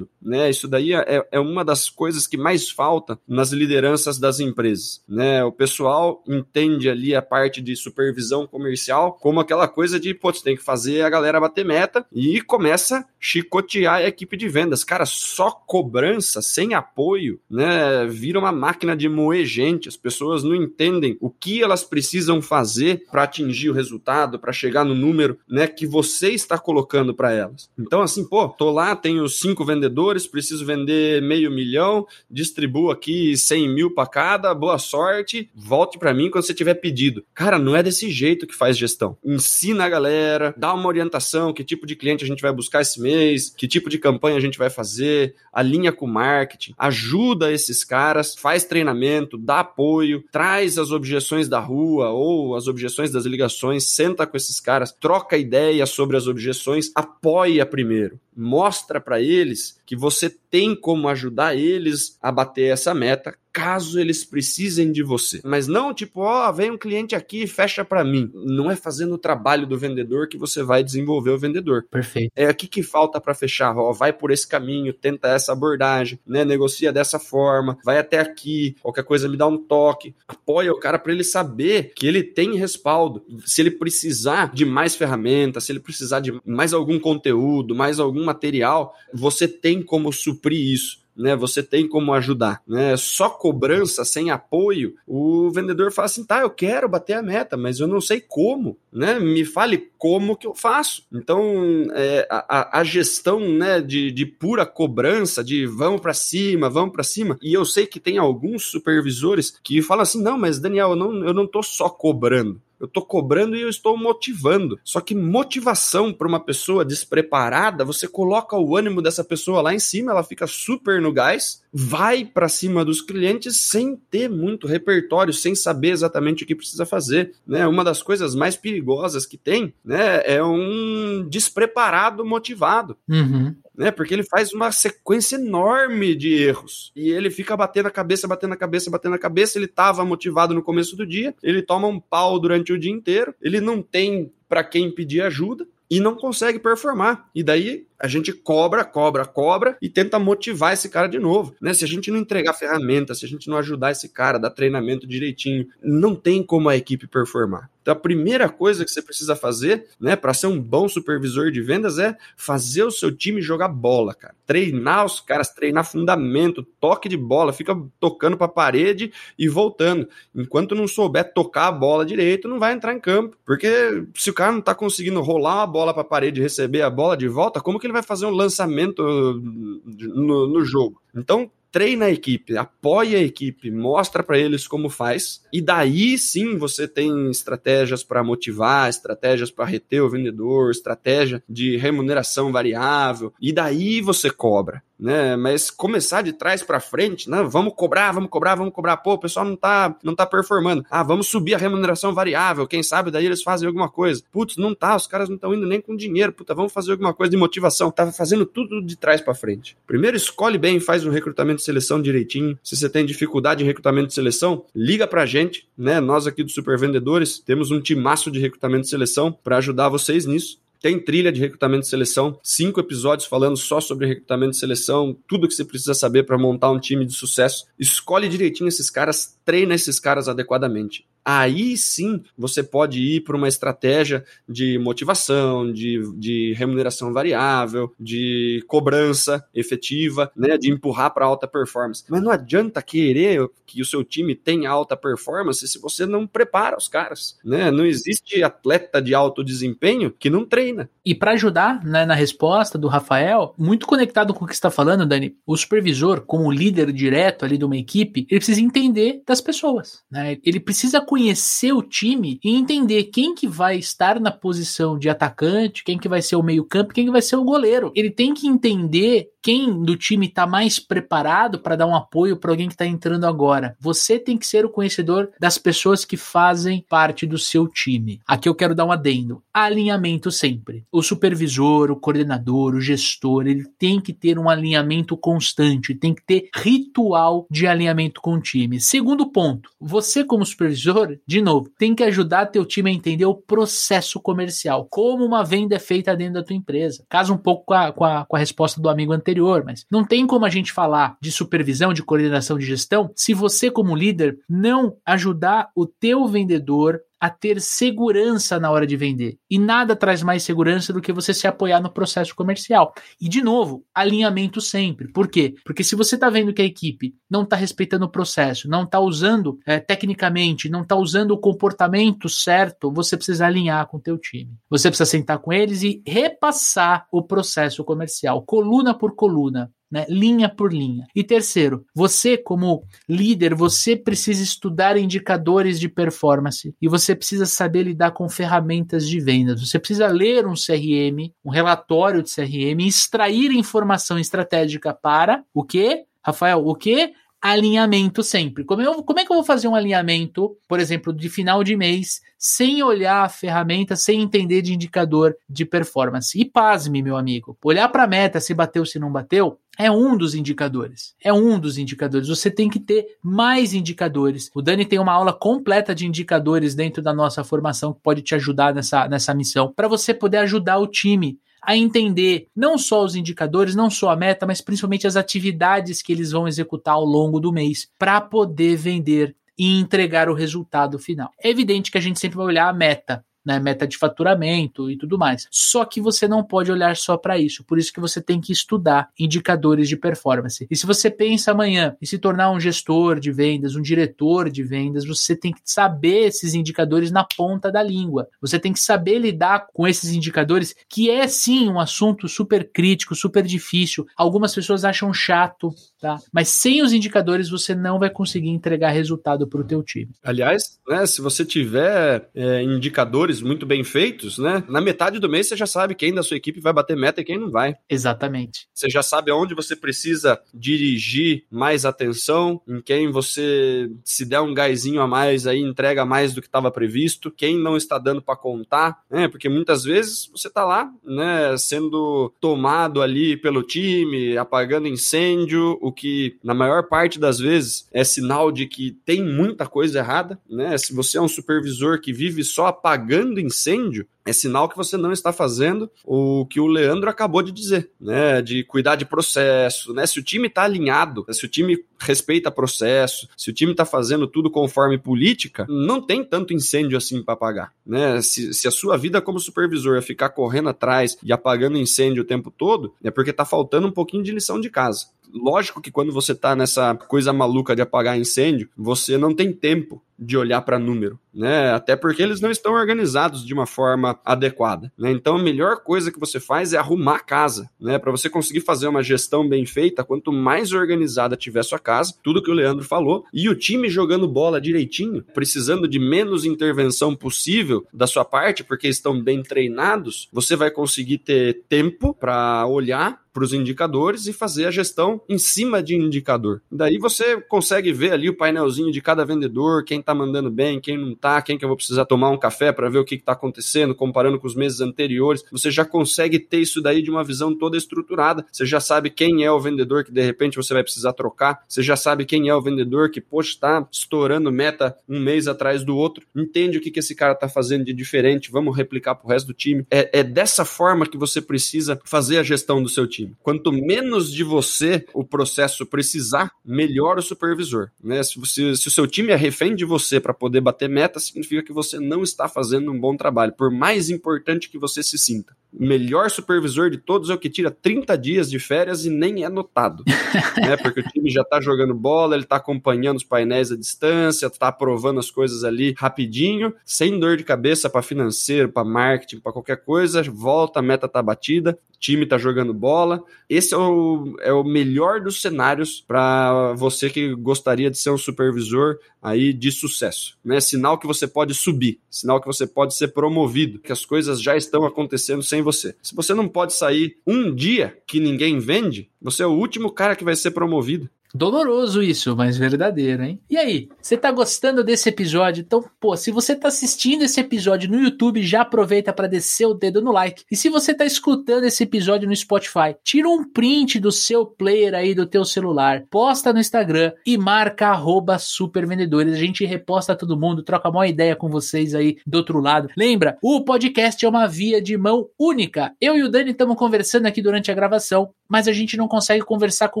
né? Isso daí é, é uma das coisas que mais falta nas lideranças das empresas, né? O pessoal entende ali a parte de supervisão comercial como aquela coisa de, pô, você tem que fazer a galera bater meta e começa a chicotear a equipe de vendas. Cara, só cobrança, sem apoio, né? Vira uma máquina de moer gente. As pessoas não entendem o que elas precisam fazer para atingir o resultado, para chegar no número, né, que você está colocando para elas. Então, assim, pô, tô lá, tenho cinco vendedores, preciso vender meio milhão, distribuo aqui 100 mil para cada, boa sorte, volte para mim quando você tiver pedido. Cara, não é desse jeito que faz gestão. Ensina a galera, dá uma orientação, que tipo de cliente a gente vai buscar esse mês, que tipo de campanha a gente vai fazer, alinha com o marketing, ajuda esses caras, faz treinamento, dá apoio, traz as objeções da rua ou as objeções das ligações, senta com esses caras, troca ideia sobre as objeções, apoia primeiro mostra para eles que você tem como ajudar eles a bater essa meta caso eles precisem de você. Mas não tipo, ó, oh, vem um cliente aqui e fecha para mim. Não é fazendo o trabalho do vendedor que você vai desenvolver o vendedor. Perfeito. É aqui que falta para fechar, ó, vai por esse caminho, tenta essa abordagem, né, negocia dessa forma, vai até aqui, qualquer coisa me dá um toque. Apoia o cara para ele saber que ele tem respaldo. Se ele precisar de mais ferramentas, se ele precisar de mais algum conteúdo, mais algum material, você tem como suprir isso né? Você tem como ajudar, né? Só cobrança sem apoio, o vendedor fala assim, tá, eu quero bater a meta, mas eu não sei como, né? Me fale como que eu faço. Então, é, a, a, gestão, né, de, de pura cobrança, de vamos para cima, vamos para cima. E eu sei que tem alguns supervisores que falam assim, não, mas Daniel, eu não, eu não tô só cobrando. Eu estou cobrando e eu estou motivando. Só que motivação para uma pessoa despreparada, você coloca o ânimo dessa pessoa lá em cima, ela fica super no gás, vai para cima dos clientes sem ter muito repertório, sem saber exatamente o que precisa fazer. Né? Uma das coisas mais perigosas que tem né, é um despreparado motivado. Uhum né? Porque ele faz uma sequência enorme de erros. E ele fica batendo a cabeça, batendo a cabeça, batendo a cabeça. Ele estava motivado no começo do dia, ele toma um pau durante o dia inteiro, ele não tem para quem pedir ajuda e não consegue performar. E daí a gente cobra, cobra, cobra e tenta motivar esse cara de novo, né? Se a gente não entregar ferramenta, se a gente não ajudar esse cara, dar treinamento direitinho, não tem como a equipe performar. Então a primeira coisa que você precisa fazer, né, para ser um bom supervisor de vendas é fazer o seu time jogar bola, cara. Treinar os caras, treinar fundamento, toque de bola, fica tocando para a parede e voltando. Enquanto não souber tocar a bola direito, não vai entrar em campo, porque se o cara não tá conseguindo rolar uma bola para a parede e receber a bola de volta, como que que ele vai fazer um lançamento no, no jogo. Então, treina a equipe, apoia a equipe, mostra para eles como faz, e daí sim você tem estratégias para motivar, estratégias para reter o vendedor, estratégia de remuneração variável, e daí você cobra né? Mas começar de trás para frente, né? Vamos cobrar, vamos cobrar, vamos cobrar. Pô, o pessoal não tá, não tá performando. Ah, vamos subir a remuneração variável. Quem sabe daí eles fazem alguma coisa. Putz, não tá, os caras não estão indo nem com dinheiro. Puta, vamos fazer alguma coisa de motivação. Tava fazendo tudo de trás para frente. Primeiro escolhe bem, faz um recrutamento de seleção direitinho. Se você tem dificuldade em recrutamento de seleção, liga pra gente, né? Nós aqui do Super Vendedores temos um timaço de recrutamento de seleção para ajudar vocês nisso. Tem trilha de recrutamento de seleção, cinco episódios falando só sobre recrutamento de seleção, tudo que você precisa saber para montar um time de sucesso. Escolhe direitinho esses caras, treina esses caras adequadamente aí sim você pode ir para uma estratégia de motivação, de, de remuneração variável, de cobrança efetiva, né, de empurrar para alta performance. Mas não adianta querer que o seu time tenha alta performance se você não prepara os caras, né? Não existe atleta de alto desempenho que não treina. E para ajudar né, na resposta do Rafael, muito conectado com o que está falando, Dani, o supervisor, como líder direto ali de uma equipe, ele precisa entender das pessoas, né? Ele precisa conhecer o time e entender quem que vai estar na posição de atacante, quem que vai ser o meio-campo, quem que vai ser o goleiro. Ele tem que entender quem do time está mais preparado para dar um apoio para alguém que está entrando agora. Você tem que ser o conhecedor das pessoas que fazem parte do seu time. Aqui eu quero dar um adendo. Alinhamento sempre. O supervisor, o coordenador, o gestor, ele tem que ter um alinhamento constante, tem que ter ritual de alinhamento com o time. Segundo ponto, você como supervisor, de novo, tem que ajudar teu time a entender o processo comercial, como uma venda é feita dentro da tua empresa. Casa um pouco com a, com a, com a resposta do amigo anterior anterior, mas não tem como a gente falar de supervisão, de coordenação de gestão, se você como líder não ajudar o teu vendedor a ter segurança na hora de vender. E nada traz mais segurança do que você se apoiar no processo comercial. E, de novo, alinhamento sempre. Por quê? Porque se você está vendo que a equipe não está respeitando o processo, não está usando é, tecnicamente, não está usando o comportamento certo, você precisa alinhar com o teu time. Você precisa sentar com eles e repassar o processo comercial, coluna por coluna né? linha por linha. E terceiro, você como líder, você precisa estudar indicadores de performance e você precisa saber lidar com ferramentas de vendas. Você precisa ler um CRM, um relatório de CRM, extrair informação estratégica para o que? Rafael, o que? Alinhamento sempre. Como, eu, como é que eu vou fazer um alinhamento, por exemplo, de final de mês, sem olhar a ferramenta, sem entender de indicador de performance? E pasme, meu amigo, olhar para a meta, se bateu, se não bateu, é um dos indicadores. É um dos indicadores. Você tem que ter mais indicadores. O Dani tem uma aula completa de indicadores dentro da nossa formação que pode te ajudar nessa, nessa missão, para você poder ajudar o time a entender não só os indicadores, não só a meta, mas principalmente as atividades que eles vão executar ao longo do mês para poder vender e entregar o resultado final. É evidente que a gente sempre vai olhar a meta, né, meta de faturamento e tudo mais. Só que você não pode olhar só para isso, por isso que você tem que estudar indicadores de performance. E se você pensa amanhã em se tornar um gestor de vendas, um diretor de vendas, você tem que saber esses indicadores na ponta da língua. Você tem que saber lidar com esses indicadores, que é sim um assunto super crítico, super difícil. Algumas pessoas acham chato, tá? Mas sem os indicadores você não vai conseguir entregar resultado para o teu time. Aliás, né, se você tiver é, indicadores muito bem feitos, né? Na metade do mês você já sabe quem da sua equipe vai bater meta e quem não vai. Exatamente. Você já sabe aonde você precisa dirigir mais atenção, em quem você, se der um gásinho a mais aí, entrega mais do que estava previsto, quem não está dando para contar, né? Porque muitas vezes você tá lá, né, sendo tomado ali pelo time, apagando incêndio, o que na maior parte das vezes é sinal de que tem muita coisa errada, né? Se você é um supervisor que vive só apagando incêndio, é sinal que você não está fazendo o que o Leandro acabou de dizer, né? De cuidar de processo, né? Se o time está alinhado, se o time respeita processo, se o time está fazendo tudo conforme política, não tem tanto incêndio assim para apagar, né? Se, se, a sua vida como supervisor é ficar correndo atrás e apagando incêndio o tempo todo, é porque está faltando um pouquinho de lição de casa. Lógico que quando você está nessa coisa maluca de apagar incêndio, você não tem tempo de olhar para número, né? Até porque eles não estão organizados de uma forma adequada, né? Então a melhor coisa que você faz é arrumar a casa, né? Para você conseguir fazer uma gestão bem feita, quanto mais organizada tiver sua casa, tudo que o Leandro falou, e o time jogando bola direitinho, precisando de menos intervenção possível da sua parte, porque estão bem treinados, você vai conseguir ter tempo para olhar para os indicadores e fazer a gestão em cima de indicador. Daí você consegue ver ali o painelzinho de cada vendedor, quem está mandando bem, quem não está, quem que eu vou precisar tomar um café para ver o que está acontecendo, comparando com os meses anteriores. Você já consegue ter isso daí de uma visão toda estruturada. Você já sabe quem é o vendedor que de repente você vai precisar trocar. Você já sabe quem é o vendedor que, poxa, está estourando meta um mês atrás do outro. Entende o que, que esse cara está fazendo de diferente. Vamos replicar para o resto do time. É, é dessa forma que você precisa fazer a gestão do seu time. Quanto menos de você o processo precisar, melhor o supervisor. Né? Se, você, se o seu time é refém de você para poder bater meta, significa que você não está fazendo um bom trabalho, por mais importante que você se sinta. O melhor supervisor de todos é o que tira 30 dias de férias e nem é notado. [LAUGHS] né? Porque o time já está jogando bola, ele está acompanhando os painéis à distância, está aprovando as coisas ali rapidinho, sem dor de cabeça para financeiro, para marketing, para qualquer coisa, volta, a meta tá batida, time tá jogando bola. Esse é o, é o melhor dos cenários para você que gostaria de ser um supervisor aí de sucesso, né? Sinal que você pode subir, sinal que você pode ser promovido, que as coisas já estão acontecendo sem você. Se você não pode sair um dia que ninguém vende, você é o último cara que vai ser promovido. Doloroso isso, mas verdadeiro, hein? E aí, você tá gostando desse episódio? Então, pô, se você tá assistindo esse episódio no YouTube, já aproveita para descer o dedo no like. E se você tá escutando esse episódio no Spotify, tira um print do seu player aí do teu celular, posta no Instagram e marca supervendedores. A gente reposta todo mundo, troca uma ideia com vocês aí do outro lado. Lembra, o podcast é uma via de mão única. Eu e o Dani estamos conversando aqui durante a gravação, mas a gente não consegue conversar com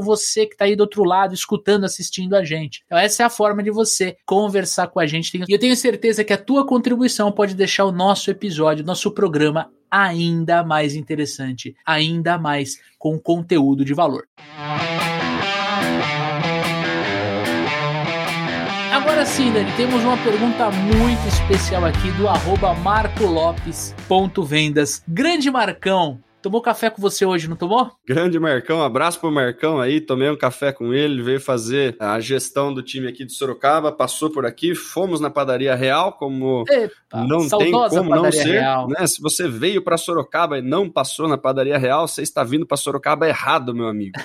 você que tá aí do outro lado escutando, assistindo a gente. Então, essa é a forma de você conversar com a gente. E eu tenho certeza que a tua contribuição pode deixar o nosso episódio, nosso programa ainda mais interessante, ainda mais com conteúdo de valor. Agora sim, Dani, temos uma pergunta muito especial aqui do marcolopes.vendas. Grande Marcão, Tomou café com você hoje, não tomou? Grande Marcão, abraço pro Marcão aí, tomei um café com ele, veio fazer a gestão do time aqui de Sorocaba, passou por aqui, fomos na padaria real, como Epa, não tem como não ser, real. né? Se você veio para Sorocaba e não passou na padaria real, você está vindo para Sorocaba errado, meu amigo,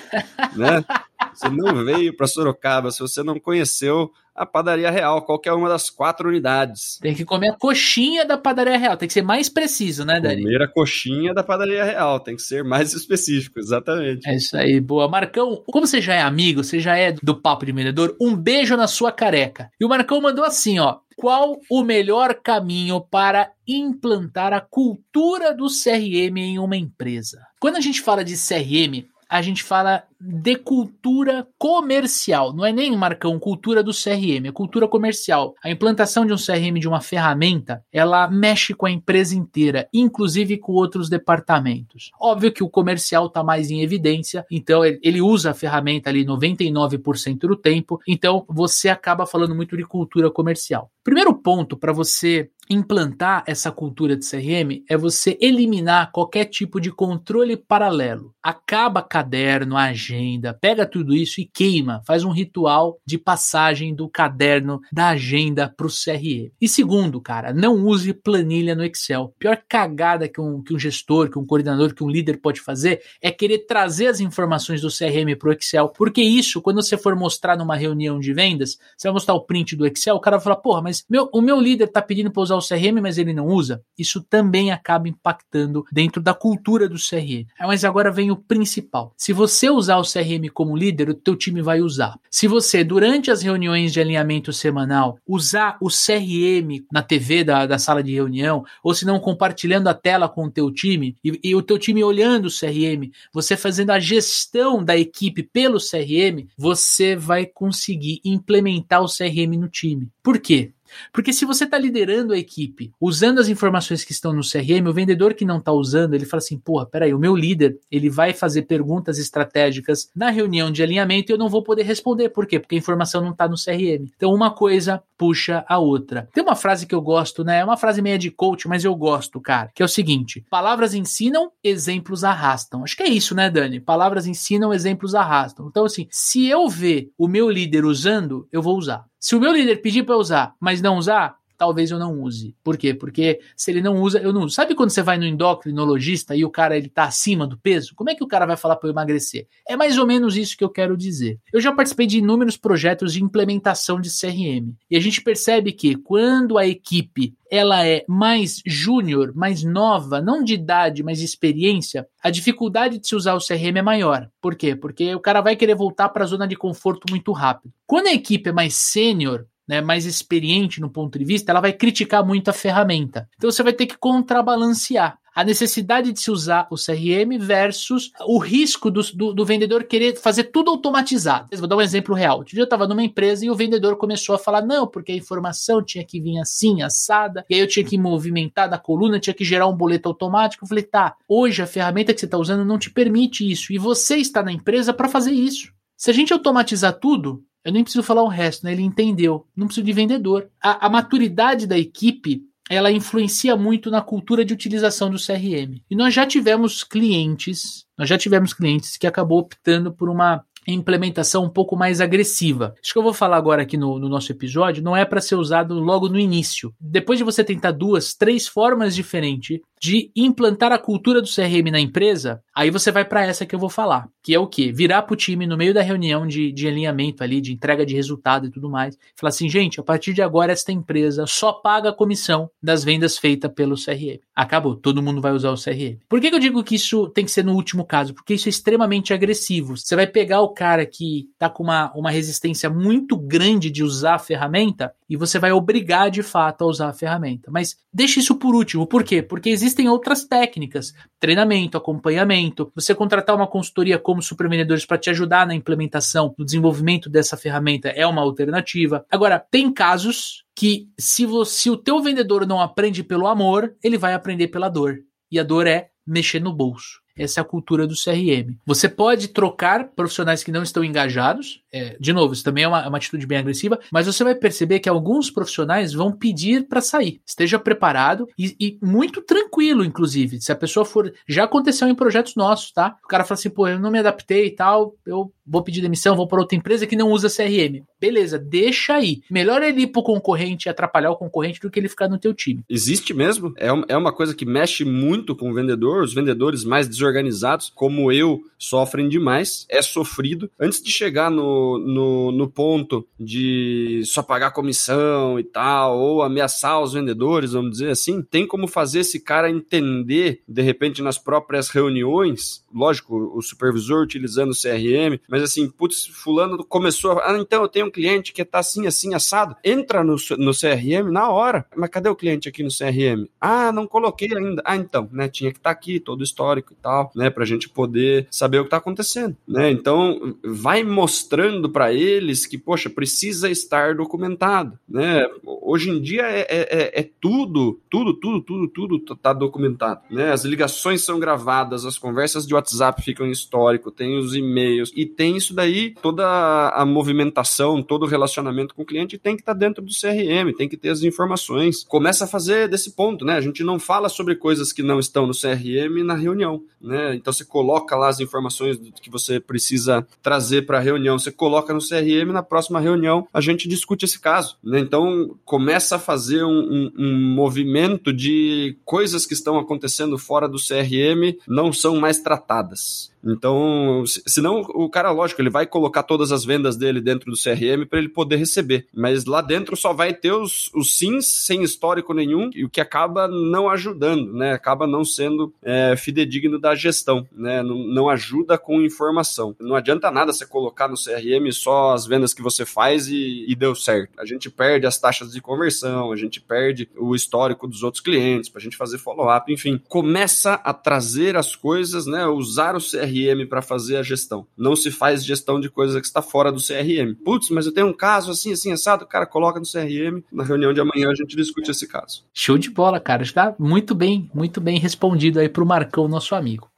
né? [LAUGHS] Você não veio para Sorocaba, se você não conheceu a padaria real, qualquer uma das quatro unidades. Tem que comer a coxinha da padaria real, tem que ser mais preciso, né, Dani? Comer a coxinha da padaria real, tem que ser mais [LAUGHS] específico, exatamente. É isso aí, boa. Marcão, como você já é amigo, você já é do Papo de Vendedor, um beijo na sua careca. E o Marcão mandou assim, ó, qual o melhor caminho para implantar a cultura do CRM em uma empresa? Quando a gente fala de CRM, a gente fala de cultura comercial. Não é nem, Marcão, cultura do CRM, é cultura comercial. A implantação de um CRM, de uma ferramenta, ela mexe com a empresa inteira, inclusive com outros departamentos. Óbvio que o comercial está mais em evidência, então ele usa a ferramenta ali 99% do tempo, então você acaba falando muito de cultura comercial. Primeiro ponto para você implantar essa cultura de CRM é você eliminar qualquer tipo de controle paralelo. Acaba caderno, agenda, pega tudo isso e queima, faz um ritual de passagem do caderno da agenda para o CRM. E segundo, cara, não use planilha no Excel. Pior cagada que um, que um gestor, que um coordenador, que um líder pode fazer é querer trazer as informações do CRM para o Excel, porque isso, quando você for mostrar numa reunião de vendas, você vai mostrar o print do Excel, o cara vai falar, porra, mas meu, o meu líder está pedindo para usar o CRM, mas ele não usa. Isso também acaba impactando dentro da cultura do CRM. Mas agora vem o principal. Se você usar o CRM como líder, o teu time vai usar. Se você, durante as reuniões de alinhamento semanal, usar o CRM na TV da, da sala de reunião, ou se não compartilhando a tela com o teu time, e, e o teu time olhando o CRM, você fazendo a gestão da equipe pelo CRM, você vai conseguir implementar o CRM no time. Por quê? Porque se você está liderando a equipe, usando as informações que estão no CRM, o vendedor que não está usando, ele fala assim: porra, peraí, o meu líder, ele vai fazer perguntas estratégicas na reunião de alinhamento e eu não vou poder responder. Por quê? Porque a informação não está no CRM. Então, uma coisa puxa a outra. Tem uma frase que eu gosto, né? É uma frase meio de coach, mas eu gosto, cara, que é o seguinte: palavras ensinam, exemplos arrastam. Acho que é isso, né, Dani? Palavras ensinam, exemplos arrastam. Então, assim, se eu ver o meu líder usando, eu vou usar. Se o meu líder pedir para usar, mas não usar, talvez eu não use. Por quê? Porque se ele não usa, eu não uso. Sabe quando você vai no endocrinologista e o cara ele tá acima do peso? Como é que o cara vai falar para eu emagrecer? É mais ou menos isso que eu quero dizer. Eu já participei de inúmeros projetos de implementação de CRM e a gente percebe que quando a equipe ela é mais júnior, mais nova, não de idade, mas de experiência, a dificuldade de se usar o CRM é maior. Por quê? Porque o cara vai querer voltar para a zona de conforto muito rápido. Quando a equipe é mais sênior, né, mais experiente no ponto de vista, ela vai criticar muito a ferramenta. Então você vai ter que contrabalancear. a necessidade de se usar o CRM versus o risco do, do, do vendedor querer fazer tudo automatizado. Vou dar um exemplo real. Dia eu estava numa empresa e o vendedor começou a falar: não, porque a informação tinha que vir assim, assada, e aí eu tinha que movimentar da coluna, tinha que gerar um boleto automático. Eu falei: tá, hoje a ferramenta que você está usando não te permite isso, e você está na empresa para fazer isso. Se a gente automatizar tudo, eu nem preciso falar o resto, né? Ele entendeu. Não preciso de vendedor. A, a maturidade da equipe ela influencia muito na cultura de utilização do CRM. E nós já tivemos clientes, nós já tivemos clientes que acabou optando por uma implementação um pouco mais agressiva. Isso que eu vou falar agora aqui no, no nosso episódio não é para ser usado logo no início. Depois de você tentar duas, três formas diferentes de implantar a cultura do CRM na empresa, aí você vai para essa que eu vou falar, que é o quê? Virar para o time no meio da reunião de, de alinhamento ali, de entrega de resultado e tudo mais, falar assim, gente, a partir de agora esta empresa só paga a comissão das vendas feitas pelo CRM. Acabou, todo mundo vai usar o CRM. Por que, que eu digo que isso tem que ser no último caso? Porque isso é extremamente agressivo. Você vai pegar o cara que está com uma, uma resistência muito grande de usar a ferramenta e você vai obrigar de fato a usar a ferramenta. Mas deixe isso por último. Por quê? Porque existem outras técnicas, treinamento, acompanhamento, você contratar uma consultoria como supervendedores para te ajudar na implementação, no desenvolvimento dessa ferramenta é uma alternativa. Agora, tem casos que se, você, se o teu vendedor não aprende pelo amor, ele vai aprender pela dor. E a dor é mexer no bolso. Essa é a cultura do CRM. Você pode trocar profissionais que não estão engajados. É, de novo, isso também é uma, é uma, atitude bem agressiva, mas você vai perceber que alguns profissionais vão pedir para sair. Esteja preparado e, e, muito tranquilo, inclusive. Se a pessoa for. Já aconteceu em projetos nossos, tá? O cara fala assim, pô, eu não me adaptei e tal, eu vou pedir demissão, vou para outra empresa que não usa CRM. Beleza, deixa aí. Melhor ele ir pro concorrente e atrapalhar o concorrente do que ele ficar no teu time. Existe mesmo? É, é uma coisa que mexe muito com o vendedor, os vendedores mais desorganizados, como eu, sofrem demais, é sofrido. Antes de chegar no, no, no ponto de só pagar comissão e tal, ou ameaçar os vendedores, vamos dizer assim, tem como fazer esse cara entender, de repente, nas próprias reuniões, lógico, o supervisor utilizando o CRM, mas assim, putz, fulano começou, ah, então eu tenho um cliente que tá assim, assim, assado, entra no, no CRM na hora, mas cadê o cliente aqui no CRM? Ah, não coloquei ainda. Ah, então, né, tinha que estar tá aqui, todo o histórico e tal, né, pra gente poder saber o que tá acontecendo, né, então vai mostrando para eles que, poxa, precisa estar documentado, né, hoje em dia é, é, é, é tudo, tudo, tudo, tudo, tudo tá documentado, né, as ligações são gravadas, as conversas de WhatsApp ficam em histórico, tem os e-mails, e tem isso daí, toda a movimentação, todo o relacionamento com o cliente tem que estar tá dentro do CRM, tem que ter as informações. Começa a fazer desse ponto, né? A gente não fala sobre coisas que não estão no CRM na reunião, né? Então você coloca lá as informações que você precisa trazer para a reunião, você coloca no CRM, na próxima reunião a gente discute esse caso, né? Então começa a fazer um, um, um movimento de coisas que estão acontecendo fora do CRM não são mais tratadas. Então, senão o cara, lógico, ele vai colocar todas as vendas dele dentro do CRM para ele poder receber. Mas lá dentro só vai ter os, os sims sem histórico nenhum, e o que acaba não ajudando, né? Acaba não sendo é, fidedigno da gestão, né? Não, não ajuda com informação. Não adianta nada você colocar no CRM só as vendas que você faz e, e deu certo. A gente perde as taxas de conversão, a gente perde o histórico dos outros clientes para a gente fazer follow-up, enfim. Começa a trazer as coisas, né? Usar o CRM CRM para fazer a gestão. Não se faz gestão de coisa que está fora do CRM. Putz, mas eu tenho um caso assim, assim, assado. Cara, coloca no CRM. Na reunião de amanhã a gente discute esse caso. Show de bola, cara. Está muito bem, muito bem respondido aí para o Marcão, nosso amigo.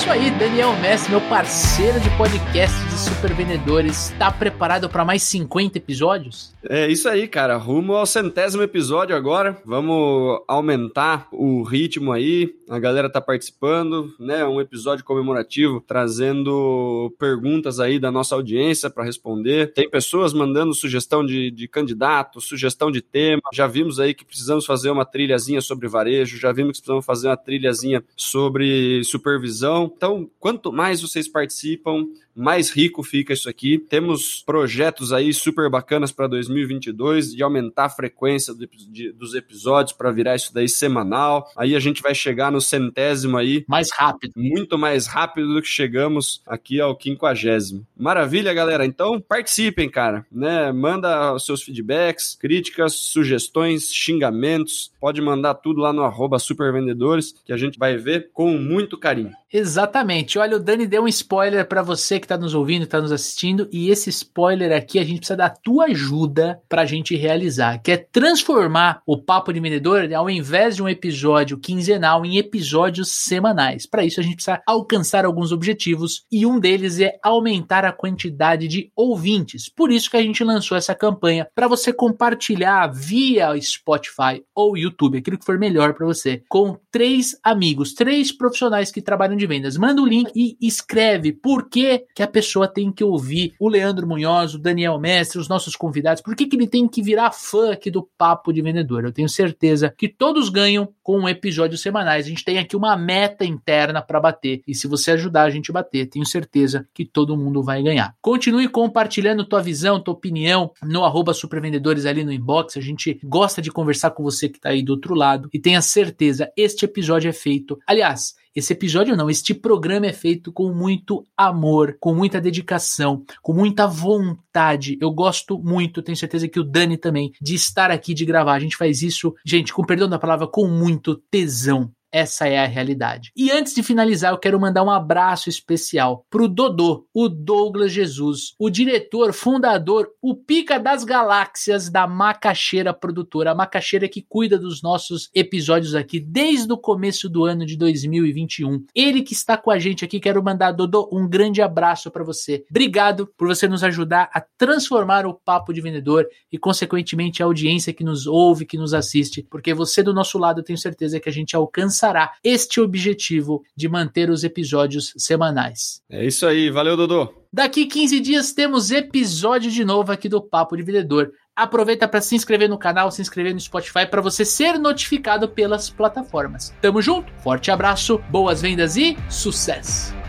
Isso aí, Daniel Messi, meu parceiro de podcast de super vendedores, está preparado para mais 50 episódios? É isso aí, cara. Rumo ao centésimo episódio agora. Vamos aumentar o ritmo aí. A galera tá participando, né? Um episódio comemorativo, trazendo perguntas aí da nossa audiência para responder. Tem pessoas mandando sugestão de, de candidato, sugestão de tema. Já vimos aí que precisamos fazer uma trilhazinha sobre varejo, já vimos que precisamos fazer uma trilhazinha sobre supervisão. Então, quanto mais vocês participam, mais rico fica isso aqui. Temos projetos aí super bacanas para 2022 de aumentar a frequência do, de, dos episódios para virar isso daí semanal. Aí a gente vai chegar no centésimo aí. Mais rápido. Muito mais rápido do que chegamos aqui ao quinquagésimo. Maravilha, galera. Então participem, cara. Né? Manda os seus feedbacks, críticas, sugestões, xingamentos. Pode mandar tudo lá no arroba supervendedores que a gente vai ver com muito carinho. Exatamente. Olha, o Dani deu um spoiler para você que está nos ouvindo, está nos assistindo, e esse spoiler aqui a gente precisa da tua ajuda para a gente realizar, que é transformar o Papo de Vendedor, ao invés de um episódio quinzenal, em episódios semanais. Para isso a gente precisa alcançar alguns objetivos e um deles é aumentar a quantidade de ouvintes. Por isso que a gente lançou essa campanha para você compartilhar via Spotify ou YouTube, aquilo que for melhor para você, com três amigos, três profissionais que trabalham de vendas. Manda o link e escreve por que, que a pessoa tem que ouvir o Leandro Munhoz, o Daniel Mestre, os nossos convidados, por que, que ele tem que virar fã aqui do Papo de Vendedor. Eu tenho certeza que todos ganham com episódios semanais. A gente tem aqui uma meta interna para bater. E se você ajudar a gente a bater, tenho certeza que todo mundo vai ganhar. Continue compartilhando tua visão, tua opinião no arroba supervendedores ali no inbox. A gente gosta de conversar com você que está aí do outro lado. E tenha certeza, este episódio é feito. Aliás, esse episódio não, este programa é feito com muito amor, com muita dedicação, com muita vontade. Eu gosto muito, tenho certeza que o Dani também, de estar aqui, de gravar. A gente faz isso, gente, com perdão da palavra, com muito tesão. Essa é a realidade. E antes de finalizar, eu quero mandar um abraço especial pro Dodô, o Douglas Jesus, o diretor, fundador, o pica das galáxias da Macaxeira Produtora, a Macaxeira que cuida dos nossos episódios aqui desde o começo do ano de 2021. Ele que está com a gente aqui, quero mandar, Dodô, um grande abraço para você. Obrigado por você nos ajudar a transformar o Papo de Vendedor e, consequentemente, a audiência que nos ouve, que nos assiste, porque você do nosso lado, eu tenho certeza que a gente alcança alcançará este objetivo de manter os episódios semanais. É isso aí, valeu, Dodô. Daqui 15 dias temos episódio de novo aqui do Papo de Vendedor. Aproveita para se inscrever no canal, se inscrever no Spotify para você ser notificado pelas plataformas. Tamo junto, forte abraço, boas vendas e sucesso!